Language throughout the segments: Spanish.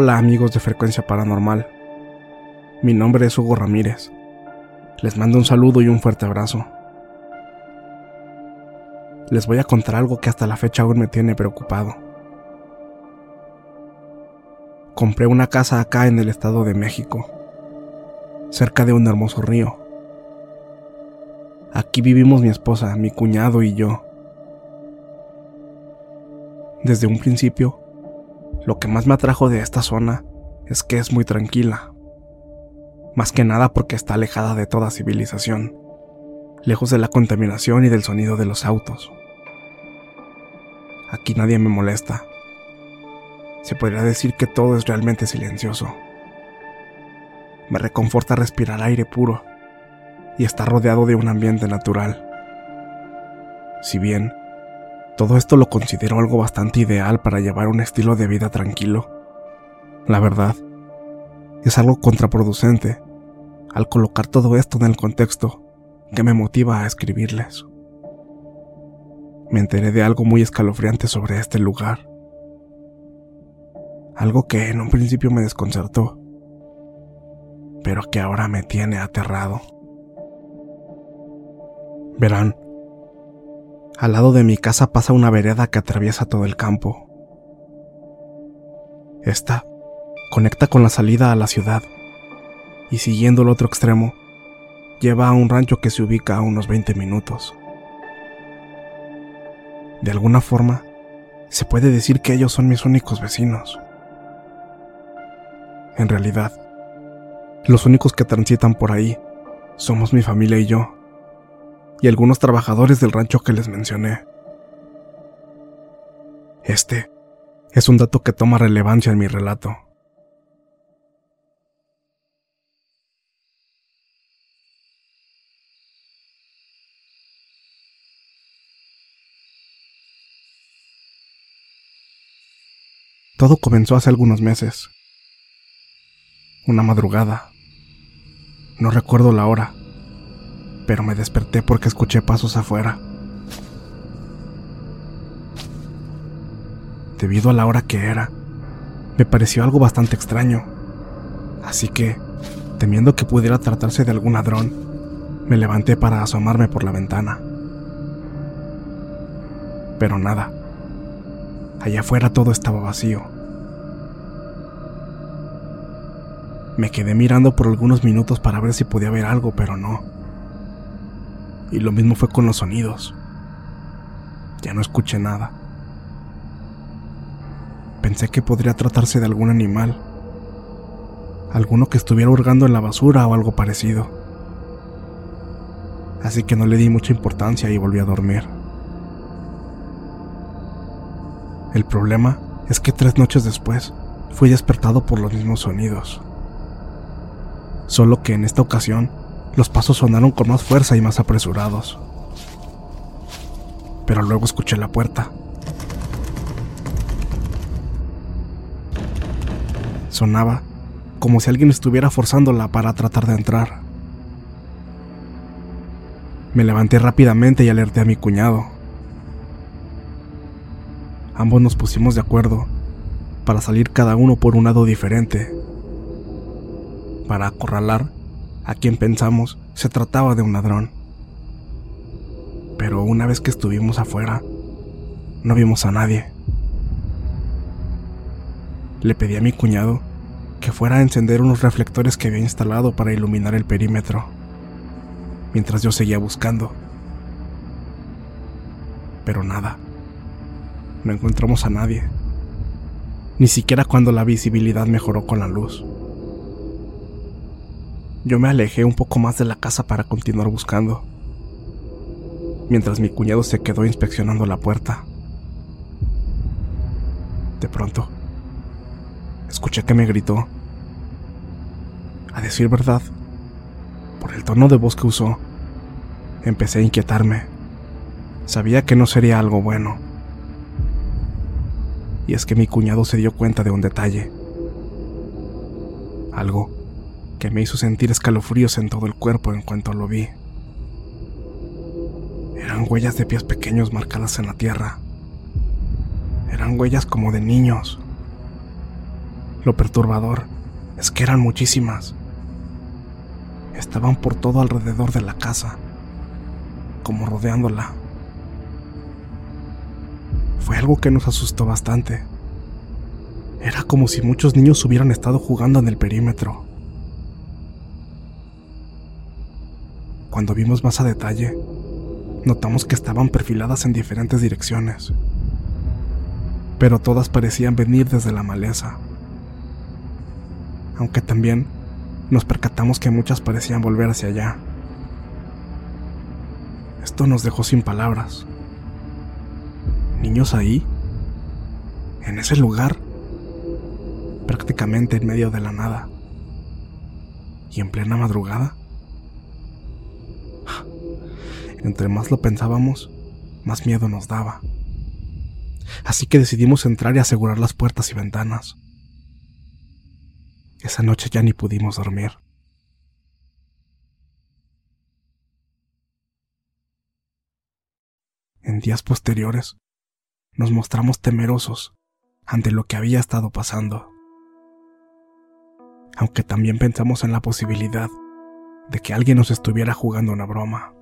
Hola amigos de Frecuencia Paranormal. Mi nombre es Hugo Ramírez. Les mando un saludo y un fuerte abrazo. Les voy a contar algo que hasta la fecha aún me tiene preocupado. Compré una casa acá en el Estado de México, cerca de un hermoso río. Aquí vivimos mi esposa, mi cuñado y yo. Desde un principio, lo que más me atrajo de esta zona es que es muy tranquila. Más que nada porque está alejada de toda civilización, lejos de la contaminación y del sonido de los autos. Aquí nadie me molesta. Se podría decir que todo es realmente silencioso. Me reconforta respirar aire puro y estar rodeado de un ambiente natural. Si bien todo esto lo considero algo bastante ideal para llevar un estilo de vida tranquilo. La verdad, es algo contraproducente al colocar todo esto en el contexto que me motiva a escribirles. Me enteré de algo muy escalofriante sobre este lugar. Algo que en un principio me desconcertó, pero que ahora me tiene aterrado. Verán, al lado de mi casa pasa una vereda que atraviesa todo el campo. Esta conecta con la salida a la ciudad y siguiendo el otro extremo, lleva a un rancho que se ubica a unos 20 minutos. De alguna forma, se puede decir que ellos son mis únicos vecinos. En realidad, los únicos que transitan por ahí somos mi familia y yo y algunos trabajadores del rancho que les mencioné. Este es un dato que toma relevancia en mi relato. Todo comenzó hace algunos meses. Una madrugada. No recuerdo la hora pero me desperté porque escuché pasos afuera. Debido a la hora que era, me pareció algo bastante extraño. Así que, temiendo que pudiera tratarse de algún ladrón, me levanté para asomarme por la ventana. Pero nada. Allá afuera todo estaba vacío. Me quedé mirando por algunos minutos para ver si podía ver algo, pero no. Y lo mismo fue con los sonidos. Ya no escuché nada. Pensé que podría tratarse de algún animal. Alguno que estuviera hurgando en la basura o algo parecido. Así que no le di mucha importancia y volví a dormir. El problema es que tres noches después fui despertado por los mismos sonidos. Solo que en esta ocasión los pasos sonaron con más fuerza y más apresurados. Pero luego escuché la puerta. Sonaba como si alguien estuviera forzándola para tratar de entrar. Me levanté rápidamente y alerté a mi cuñado. Ambos nos pusimos de acuerdo para salir cada uno por un lado diferente, para acorralar a quien pensamos se trataba de un ladrón. Pero una vez que estuvimos afuera, no vimos a nadie. Le pedí a mi cuñado que fuera a encender unos reflectores que había instalado para iluminar el perímetro, mientras yo seguía buscando. Pero nada. No encontramos a nadie. Ni siquiera cuando la visibilidad mejoró con la luz. Yo me alejé un poco más de la casa para continuar buscando, mientras mi cuñado se quedó inspeccionando la puerta. De pronto, escuché que me gritó. A decir verdad, por el tono de voz que usó, empecé a inquietarme. Sabía que no sería algo bueno. Y es que mi cuñado se dio cuenta de un detalle. Algo que me hizo sentir escalofríos en todo el cuerpo en cuanto lo vi. Eran huellas de pies pequeños marcadas en la tierra. Eran huellas como de niños. Lo perturbador es que eran muchísimas. Estaban por todo alrededor de la casa, como rodeándola. Fue algo que nos asustó bastante. Era como si muchos niños hubieran estado jugando en el perímetro. Cuando vimos más a detalle, notamos que estaban perfiladas en diferentes direcciones, pero todas parecían venir desde la maleza aunque también nos percatamos que muchas parecían volver hacia allá. Esto nos dejó sin palabras. ¿Niños ahí? ¿En ese lugar? Prácticamente en medio de la nada. ¿Y en plena madrugada? Entre más lo pensábamos, más miedo nos daba. Así que decidimos entrar y asegurar las puertas y ventanas. Esa noche ya ni pudimos dormir. En días posteriores, nos mostramos temerosos ante lo que había estado pasando. Aunque también pensamos en la posibilidad de que alguien nos estuviera jugando una broma.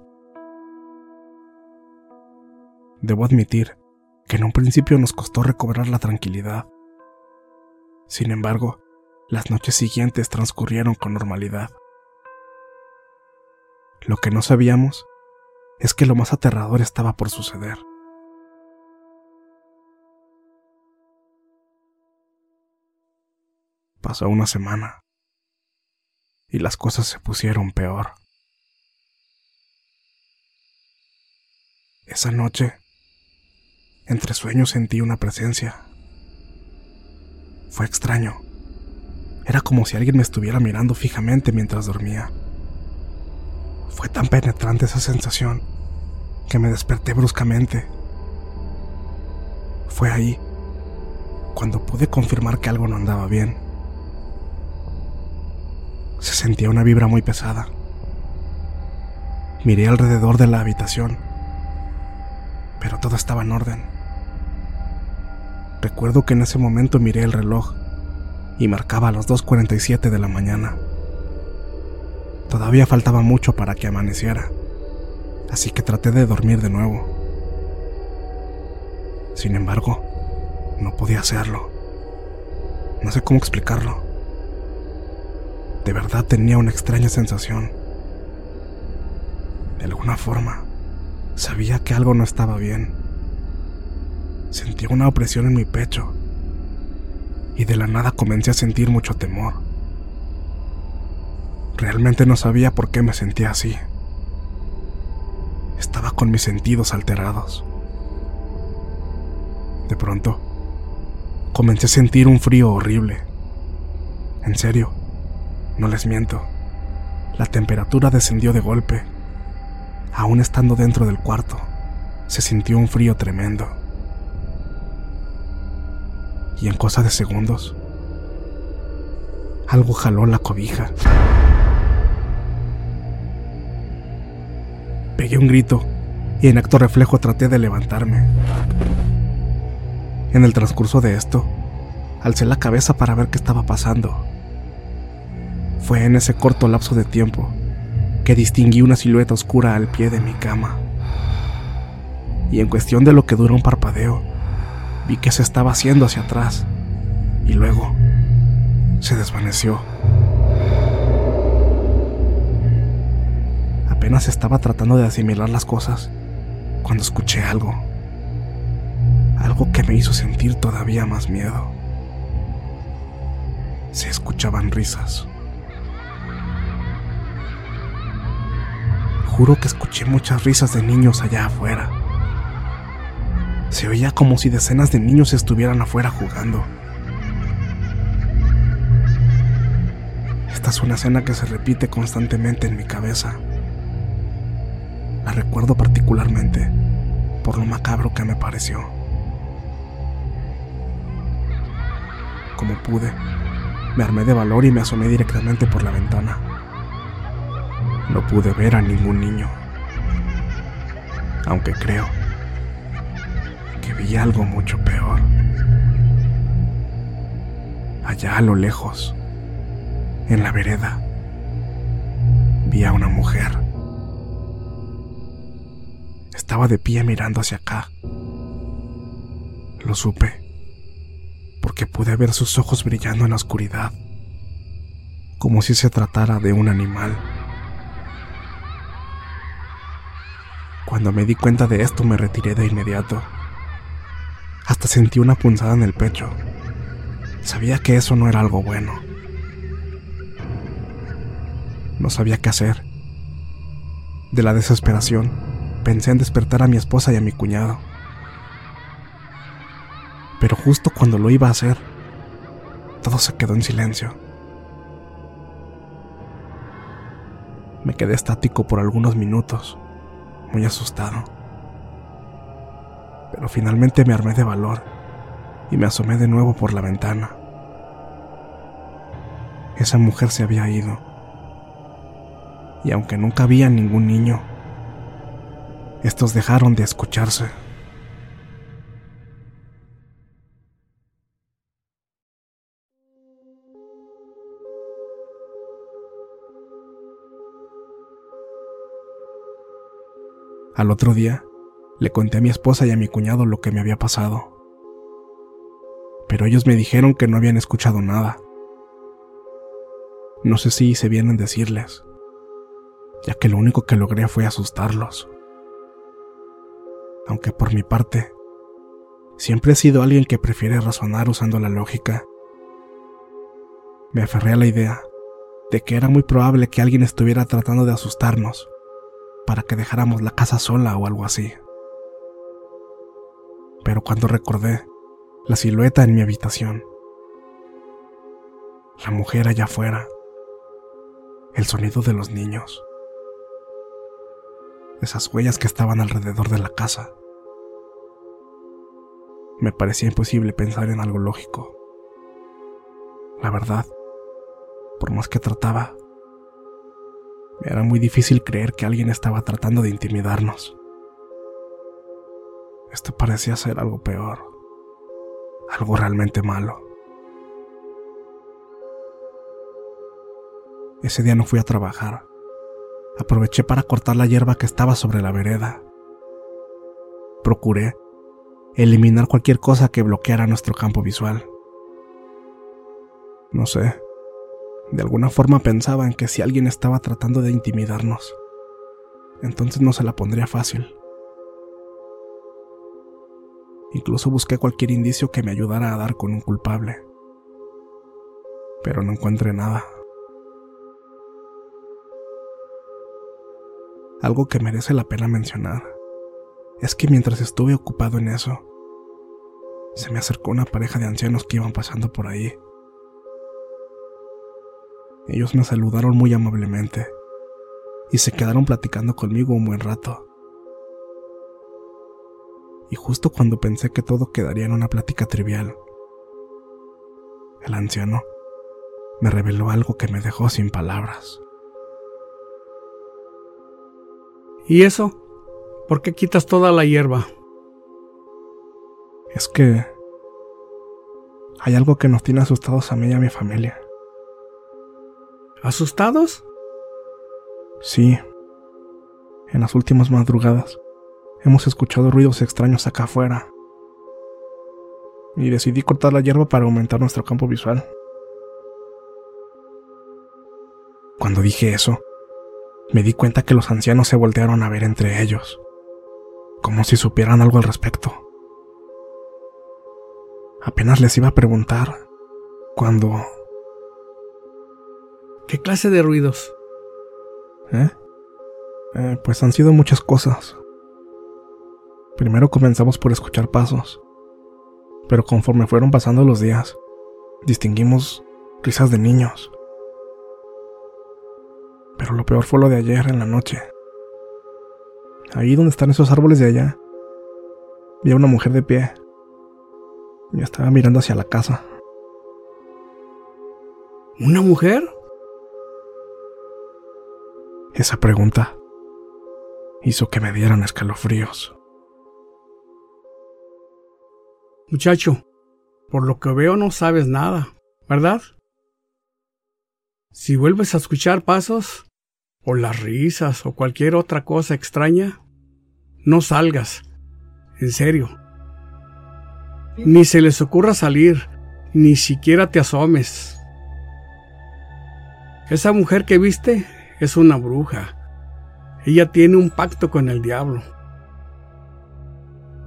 Debo admitir que en un principio nos costó recobrar la tranquilidad. Sin embargo, las noches siguientes transcurrieron con normalidad. Lo que no sabíamos es que lo más aterrador estaba por suceder. Pasó una semana y las cosas se pusieron peor. Esa noche, entre sueños sentí una presencia. Fue extraño. Era como si alguien me estuviera mirando fijamente mientras dormía. Fue tan penetrante esa sensación que me desperté bruscamente. Fue ahí cuando pude confirmar que algo no andaba bien. Se sentía una vibra muy pesada. Miré alrededor de la habitación, pero todo estaba en orden. Recuerdo que en ese momento miré el reloj y marcaba las 2.47 de la mañana. Todavía faltaba mucho para que amaneciera, así que traté de dormir de nuevo. Sin embargo, no podía hacerlo. No sé cómo explicarlo. De verdad tenía una extraña sensación. De alguna forma, sabía que algo no estaba bien. Sentía una opresión en mi pecho y de la nada comencé a sentir mucho temor. Realmente no sabía por qué me sentía así. Estaba con mis sentidos alterados. De pronto, comencé a sentir un frío horrible. En serio, no les miento. La temperatura descendió de golpe. Aún estando dentro del cuarto, se sintió un frío tremendo. Y en cosa de segundos, algo jaló la cobija. Pegué un grito y en acto reflejo traté de levantarme. En el transcurso de esto, alcé la cabeza para ver qué estaba pasando. Fue en ese corto lapso de tiempo que distinguí una silueta oscura al pie de mi cama. Y en cuestión de lo que duró un parpadeo, vi que se estaba haciendo hacia atrás y luego se desvaneció. Apenas estaba tratando de asimilar las cosas cuando escuché algo. Algo que me hizo sentir todavía más miedo. Se escuchaban risas. Juro que escuché muchas risas de niños allá afuera. Se oía como si decenas de niños estuvieran afuera jugando. Esta es una escena que se repite constantemente en mi cabeza. La recuerdo particularmente por lo macabro que me pareció. Como pude, me armé de valor y me asomé directamente por la ventana. No pude ver a ningún niño, aunque creo vi algo mucho peor. Allá a lo lejos, en la vereda, vi a una mujer estaba de pie mirando hacia acá. Lo supe, porque pude ver sus ojos brillando en la oscuridad, como si se tratara de un animal. Cuando me di cuenta de esto me retiré de inmediato. Hasta sentí una punzada en el pecho. Sabía que eso no era algo bueno. No sabía qué hacer. De la desesperación, pensé en despertar a mi esposa y a mi cuñado. Pero justo cuando lo iba a hacer, todo se quedó en silencio. Me quedé estático por algunos minutos, muy asustado. Pero finalmente me armé de valor y me asomé de nuevo por la ventana. Esa mujer se había ido. Y aunque nunca había ningún niño, estos dejaron de escucharse. Al otro día, le conté a mi esposa y a mi cuñado lo que me había pasado. Pero ellos me dijeron que no habían escuchado nada. No sé si hice bien en decirles, ya que lo único que logré fue asustarlos aunque por mi parte, siempre he sido alguien que prefiere razonar usando la lógica. Me aferré a la idea de que era muy probable que alguien estuviera tratando de asustarnos para que dejáramos la casa sola o algo así. Pero cuando recordé la silueta en mi habitación, la mujer allá afuera, el sonido de los niños, esas huellas que estaban alrededor de la casa. Me parecía imposible pensar en algo lógico. La verdad, por más que trataba, me era muy difícil creer que alguien estaba tratando de intimidarnos. Esto parecía ser algo peor, algo realmente malo. Ese día no fui a trabajar aproveché para cortar la hierba que estaba sobre la vereda. Procuré eliminar cualquier cosa que bloqueara nuestro campo visual. No sé, de alguna forma pensaba en que si alguien estaba tratando de intimidarnos, entonces no se la pondría fácil. Incluso busqué cualquier indicio que me ayudara a dar con un culpable, pero no encontré nada. Algo que merece la pena mencionar es que mientras estuve ocupado en eso, se me acercó una pareja de ancianos que iban pasando por ahí. Ellos me saludaron muy amablemente y se quedaron platicando conmigo un buen rato. Y justo cuando pensé que todo quedaría en una plática trivial, el anciano me reveló algo que me dejó sin palabras. ¿Y eso? ¿Por qué quitas toda la hierba? Es que hay algo que nos tiene asustados a mí y a mi familia. ¿Asustados? Sí. En las últimas madrugadas hemos escuchado ruidos extraños acá afuera. Y decidí cortar la hierba para aumentar nuestro campo visual. Cuando dije eso, me di cuenta que los ancianos se voltearon a ver entre ellos, como si supieran algo al respecto. Apenas les iba a preguntar cuando... ¿Qué clase de ruidos? ¿Eh? ¿Eh? pues han sido muchas cosas. Primero comenzamos por escuchar pasos, pero conforme fueron pasando los días, distinguimos risas de niños. Pero lo peor fue lo de ayer en la noche. Ahí donde están esos árboles de allá, vi a una mujer de pie. Y estaba mirando hacia la casa. ¿Una mujer? Esa pregunta hizo que me dieran escalofríos. Muchacho, por lo que veo no sabes nada, ¿verdad? Si vuelves a escuchar pasos, o las risas, o cualquier otra cosa extraña, no salgas, en serio. Ni se les ocurra salir, ni siquiera te asomes. Esa mujer que viste es una bruja. Ella tiene un pacto con el diablo.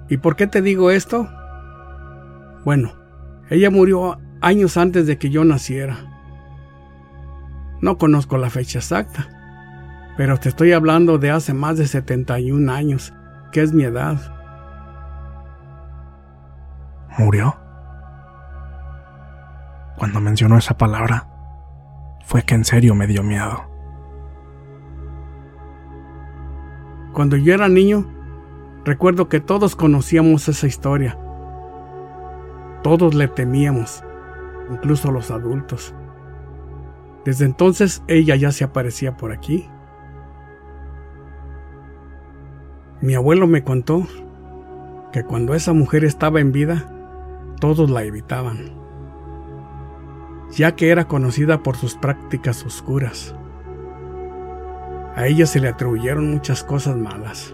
¿Y por qué te digo esto? Bueno, ella murió años antes de que yo naciera. No conozco la fecha exacta, pero te estoy hablando de hace más de 71 años, que es mi edad. ¿Murió? Cuando mencionó esa palabra, fue que en serio me dio miedo. Cuando yo era niño, recuerdo que todos conocíamos esa historia. Todos le temíamos, incluso los adultos. Desde entonces ella ya se aparecía por aquí. Mi abuelo me contó que cuando esa mujer estaba en vida, todos la evitaban, ya que era conocida por sus prácticas oscuras. A ella se le atribuyeron muchas cosas malas,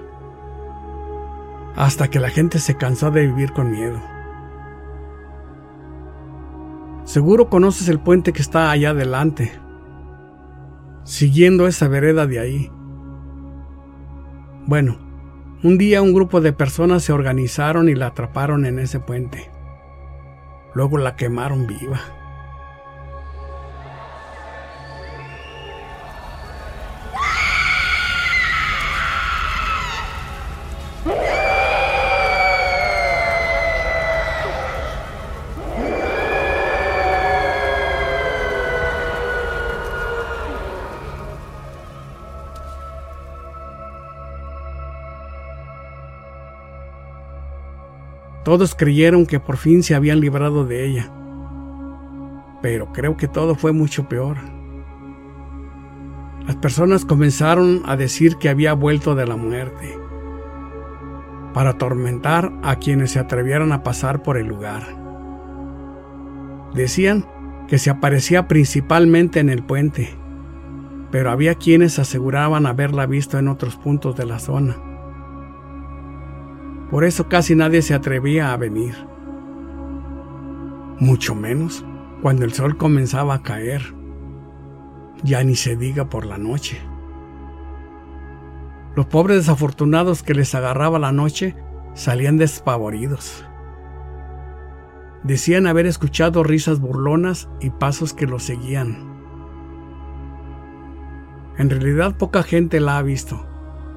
hasta que la gente se cansó de vivir con miedo. Seguro conoces el puente que está allá adelante, siguiendo esa vereda de ahí. Bueno, un día un grupo de personas se organizaron y la atraparon en ese puente. Luego la quemaron viva. Todos creyeron que por fin se habían librado de ella. Pero creo que todo fue mucho peor. Las personas comenzaron a decir que había vuelto de la muerte para atormentar a quienes se atrevieran a pasar por el lugar. Decían que se aparecía principalmente en el puente, pero había quienes aseguraban haberla visto en otros puntos de la zona. Por eso casi nadie se atrevía a venir. Mucho menos cuando el sol comenzaba a caer. Ya ni se diga por la noche. Los pobres desafortunados que les agarraba la noche salían despavoridos. Decían haber escuchado risas burlonas y pasos que los seguían. En realidad poca gente la ha visto,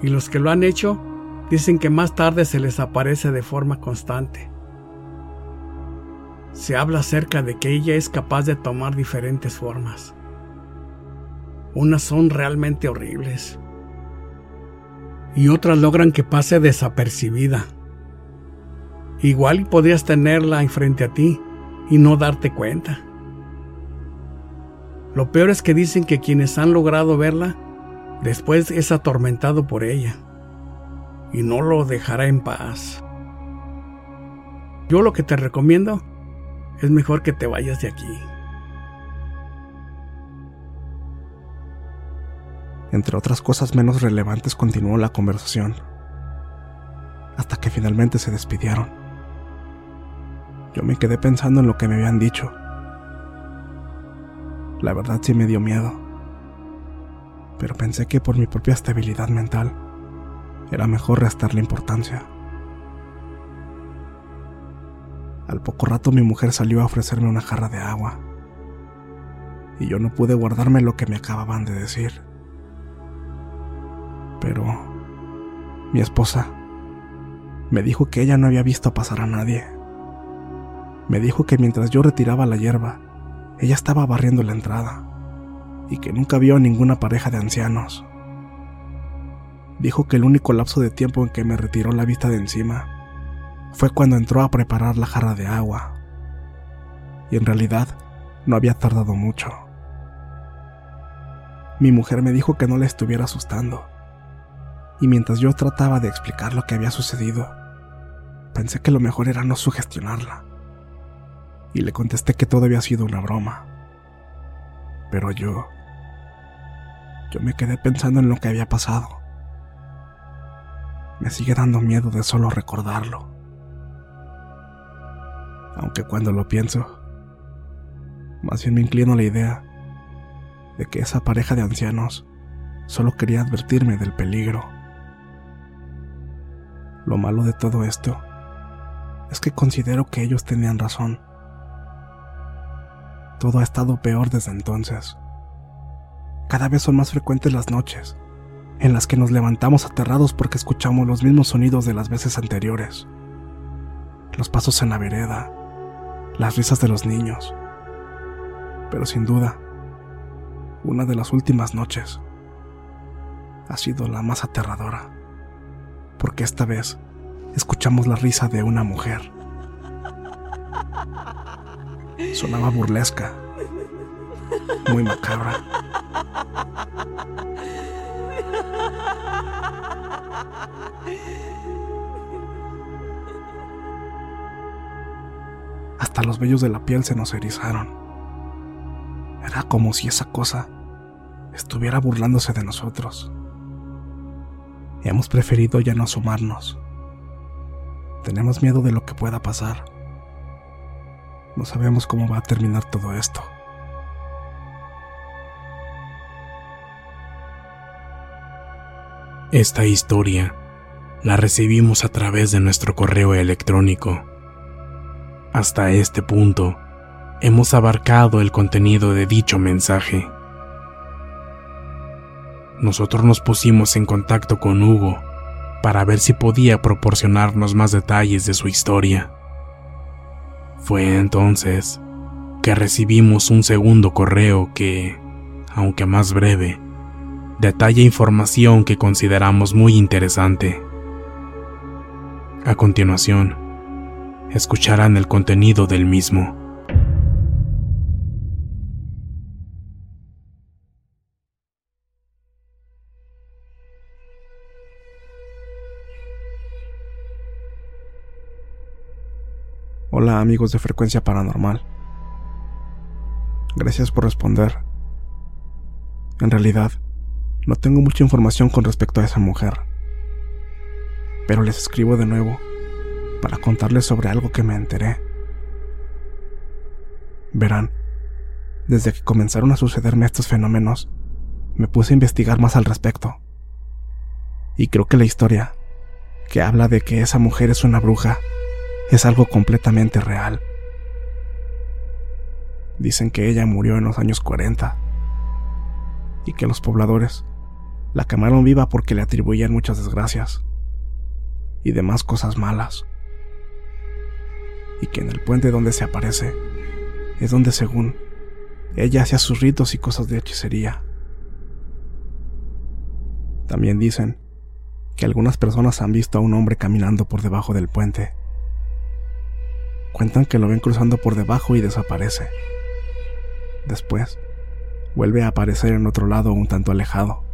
y los que lo han hecho Dicen que más tarde se les aparece de forma constante. Se habla acerca de que ella es capaz de tomar diferentes formas. Unas son realmente horribles y otras logran que pase desapercibida. Igual podrías tenerla enfrente a ti y no darte cuenta. Lo peor es que dicen que quienes han logrado verla, después es atormentado por ella y no lo dejará en paz. Yo lo que te recomiendo es mejor que te vayas de aquí. Entre otras cosas menos relevantes continuó la conversación, hasta que finalmente se despidieron. Yo me quedé pensando en lo que me habían dicho. La verdad sí me dio miedo, pero pensé que por mi propia estabilidad mental era mejor restarle importancia. Al poco rato mi mujer salió a ofrecerme una jarra de agua, y yo no pude guardarme lo que me acababan de decir. Pero mi esposa me dijo que ella no había visto pasar a nadie. Me dijo que mientras yo retiraba la hierba, ella estaba barriendo la entrada y que nunca vio a ninguna pareja de ancianos. Dijo que el único lapso de tiempo en que me retiró la vista de encima fue cuando entró a preparar la jarra de agua. Y en realidad no había tardado mucho. Mi mujer me dijo que no la estuviera asustando y mientras yo trataba de explicar lo que había sucedido, pensé que lo mejor era no sugestionarla. Y le contesté que todo había sido una broma. Pero yo... Yo me quedé pensando en lo que había pasado. Me sigue dando miedo de solo recordarlo. Aunque cuando lo pienso, más bien me inclino a la idea de que esa pareja de ancianos solo quería advertirme del peligro. Lo malo de todo esto es que considero que ellos tenían razón. Todo ha estado peor desde entonces. Cada vez son más frecuentes las noches, en las que nos levantamos aterrados porque escuchamos los mismos sonidos de las veces anteriores. Los pasos en la vereda, las risas de los niños. Pero sin duda, una de las últimas noches ha sido la más aterradora porque esta vez escuchamos la risa de una mujer. Sonaba burlesca, muy macabra. Hasta los vellos de la piel se nos erizaron. Era como si esa cosa estuviera burlándose de nosotros hemos preferido ya no asomarnos. Tenemos miedo de lo que pueda pasar. No sabemos cómo va a terminar todo esto. Esta historia la recibimos a través de nuestro correo electrónico. Hasta este punto, hemos abarcado el contenido de dicho mensaje nosotros nos pusimos en contacto con Hugo para ver si podía proporcionarnos más detalles de su historia. Fue entonces que recibimos un segundo correo que, aunque más breve, detalla información que consideramos muy interesante. A continuación, escucharán el contenido del mismo. Hola amigos de Frecuencia Paranormal. Gracias por responder. En realidad, no tengo mucha información con respecto a esa mujer. Pero les escribo de nuevo para contarles sobre algo que me enteré. Verán, desde que comenzaron a sucederme estos fenómenos, me puse a investigar más al respecto. Y creo que la historia, que habla de que esa mujer es una bruja, es algo completamente real. Dicen que ella murió en los años 40 y que los pobladores la quemaron viva porque le atribuían muchas desgracias y demás cosas malas. Y que en el puente donde se aparece es donde según ella hacía sus ritos y cosas de hechicería. También dicen que algunas personas han visto a un hombre caminando por debajo del puente. Cuentan que lo ven cruzando por debajo y desaparece. Después, vuelve a aparecer en otro lado un tanto alejado.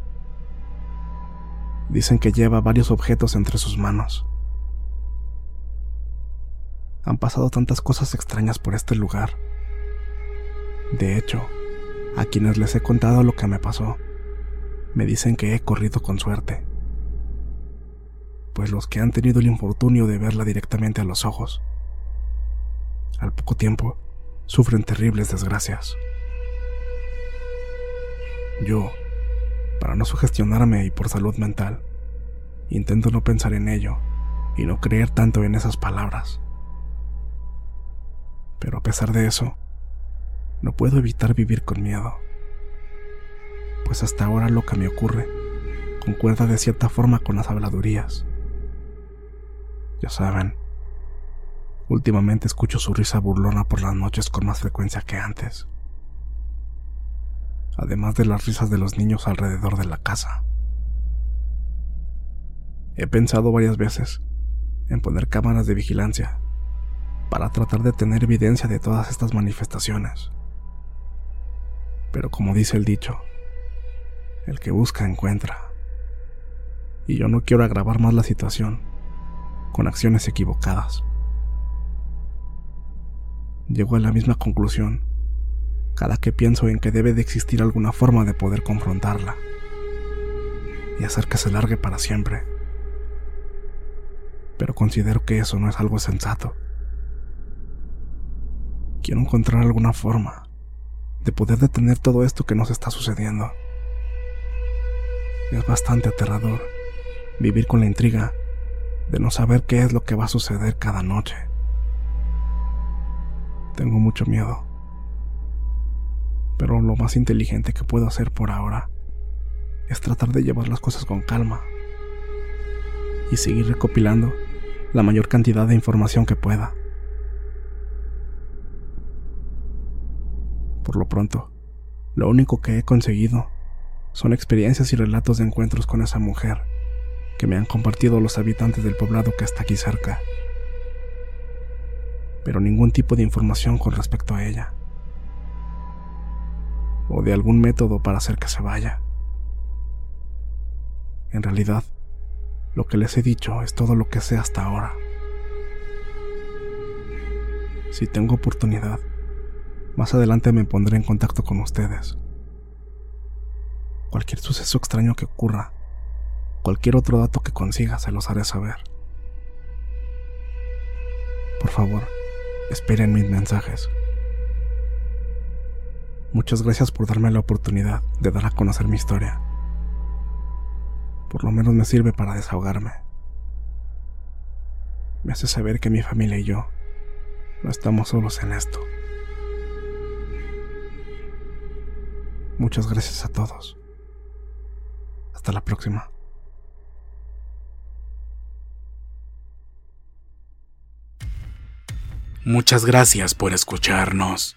Dicen que lleva varios objetos entre sus manos. Han pasado tantas cosas extrañas por este lugar. De hecho, a quienes les he contado lo que me pasó, me dicen que he corrido con suerte. Pues los que han tenido el infortunio de verla directamente a los ojos, al poco tiempo, sufren terribles desgracias. Yo, para no sugestionarme y por salud mental, intento no pensar en ello y no creer tanto en esas palabras. Pero a pesar de eso, no puedo evitar vivir con miedo. Pues hasta ahora lo que me ocurre concuerda de cierta forma con las habladurías. Ya saben, últimamente escucho su risa burlona por las noches con más frecuencia que antes. Además de las risas de los niños alrededor de la casa. He pensado varias veces en poner cámaras de vigilancia para tratar de tener evidencia de todas estas manifestaciones. Pero como dice el dicho, el que busca encuentra. Y yo no quiero agravar más la situación con acciones equivocadas. Llego a la misma conclusión cada que pienso en que debe de existir alguna forma de poder confrontarla y hacer que se largue para siempre. Pero considero que eso no es algo sensato. Quiero encontrar alguna forma de poder detener todo esto que nos está sucediendo. Es bastante aterrador vivir con la intriga de no saber qué es lo que va a suceder cada noche. Tengo mucho miedo. Pero lo más inteligente que puedo hacer por ahora es tratar de llevar las cosas con calma y seguir recopilando la mayor cantidad de información que pueda. Por lo pronto, lo único que he conseguido son experiencias y relatos de encuentros con esa mujer que me han compartido los habitantes del poblado que está aquí cerca, pero ningún tipo de información con respecto a ella, o de algún método para hacer que se vaya. En realidad, lo que les he dicho es todo lo que sé hasta ahora. Si tengo oportunidad, más adelante me pondré en contacto con ustedes. Cualquier suceso extraño que ocurra, cualquier otro dato que consiga, se los haré saber. Por favor, esperen mis mensajes. Muchas gracias por darme la oportunidad de dar a conocer mi historia. Por lo menos me sirve para desahogarme. Me hace saber que mi familia y yo no estamos solos en esto. Muchas gracias a todos. Hasta la próxima. Muchas gracias por escucharnos.